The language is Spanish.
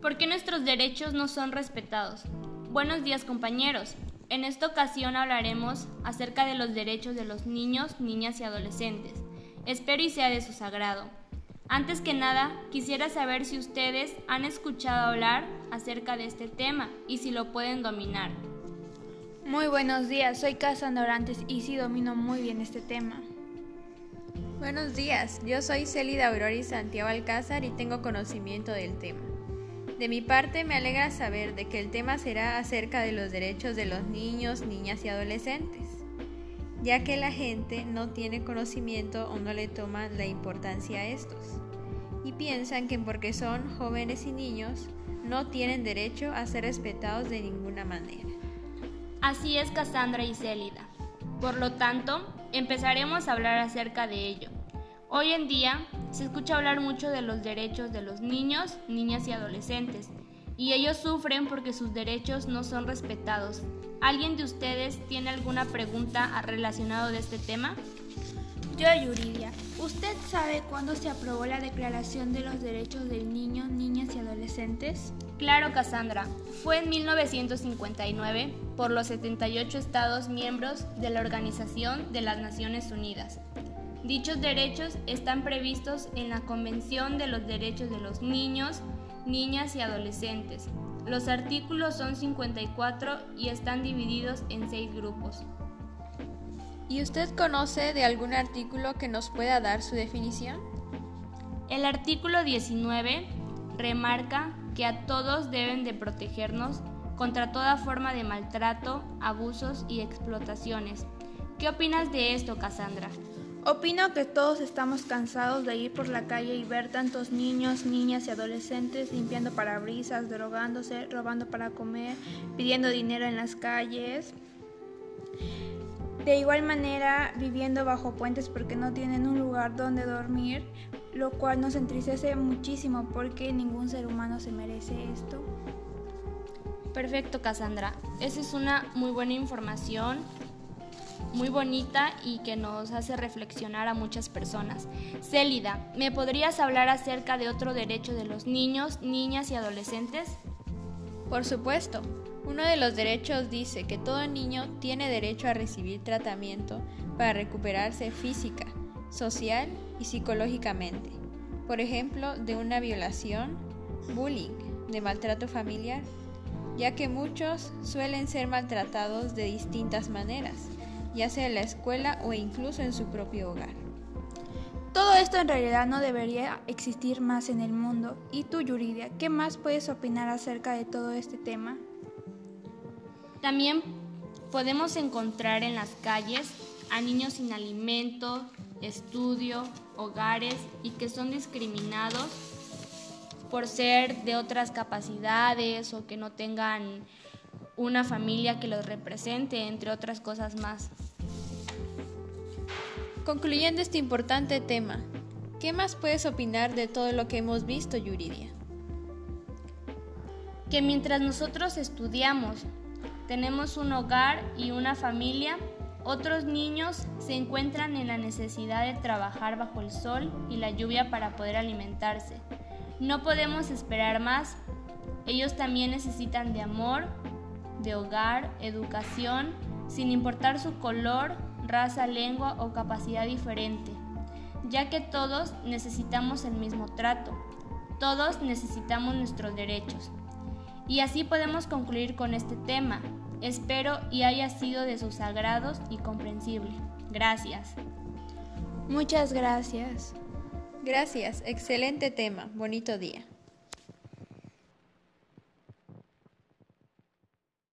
¿Por qué nuestros derechos no son respetados? Buenos días compañeros. En esta ocasión hablaremos acerca de los derechos de los niños, niñas y adolescentes. Espero y sea de su sagrado. Antes que nada, quisiera saber si ustedes han escuchado hablar acerca de este tema y si lo pueden dominar. Muy buenos días, soy Cassandra Orantes y sí domino muy bien este tema. Buenos días, yo soy Célida Aurori Santiago Alcázar y tengo conocimiento del tema. De mi parte, me alegra saber de que el tema será acerca de los derechos de los niños, niñas y adolescentes, ya que la gente no tiene conocimiento o no le toma la importancia a estos, y piensan que porque son jóvenes y niños, no tienen derecho a ser respetados de ninguna manera. Así es Cassandra y Célida. Por lo tanto, empezaremos a hablar acerca de ello. Hoy en día se escucha hablar mucho de los derechos de los niños, niñas y adolescentes, y ellos sufren porque sus derechos no son respetados. ¿Alguien de ustedes tiene alguna pregunta relacionada de este tema? Yo, Yuridia, ¿usted sabe cuándo se aprobó la Declaración de los Derechos del Niño, Niñas y Adolescentes? Claro, Cassandra. Fue en 1959 por los 78 Estados miembros de la Organización de las Naciones Unidas. Dichos derechos están previstos en la Convención de los Derechos de los Niños, Niñas y Adolescentes. Los artículos son 54 y están divididos en seis grupos. ¿Y usted conoce de algún artículo que nos pueda dar su definición? El artículo 19 remarca que a todos deben de protegernos contra toda forma de maltrato, abusos y explotaciones. ¿Qué opinas de esto, Cassandra? Opino que todos estamos cansados de ir por la calle y ver tantos niños, niñas y adolescentes limpiando parabrisas, drogándose, robando para comer, pidiendo dinero en las calles. De igual manera, viviendo bajo puentes porque no tienen un lugar donde dormir, lo cual nos entristece muchísimo porque ningún ser humano se merece esto. Perfecto, Cassandra. Esa es una muy buena información muy bonita y que nos hace reflexionar a muchas personas. Célida, ¿me podrías hablar acerca de otro derecho de los niños, niñas y adolescentes? Por supuesto. Uno de los derechos dice que todo niño tiene derecho a recibir tratamiento para recuperarse física, social y psicológicamente. Por ejemplo, de una violación, bullying, de maltrato familiar, ya que muchos suelen ser maltratados de distintas maneras ya sea en la escuela o incluso en su propio hogar. Todo esto en realidad no debería existir más en el mundo. ¿Y tú, Yuridia, qué más puedes opinar acerca de todo este tema? También podemos encontrar en las calles a niños sin alimento, estudio, hogares y que son discriminados por ser de otras capacidades o que no tengan una familia que los represente, entre otras cosas más. Concluyendo este importante tema, ¿qué más puedes opinar de todo lo que hemos visto, Yuridia? Que mientras nosotros estudiamos, tenemos un hogar y una familia, otros niños se encuentran en la necesidad de trabajar bajo el sol y la lluvia para poder alimentarse. No podemos esperar más. Ellos también necesitan de amor, de hogar, educación, sin importar su color, raza, lengua o capacidad diferente, ya que todos necesitamos el mismo trato, todos necesitamos nuestros derechos. Y así podemos concluir con este tema. Espero y haya sido de sus sagrados y comprensible. Gracias. Muchas gracias. Gracias, excelente tema, bonito día.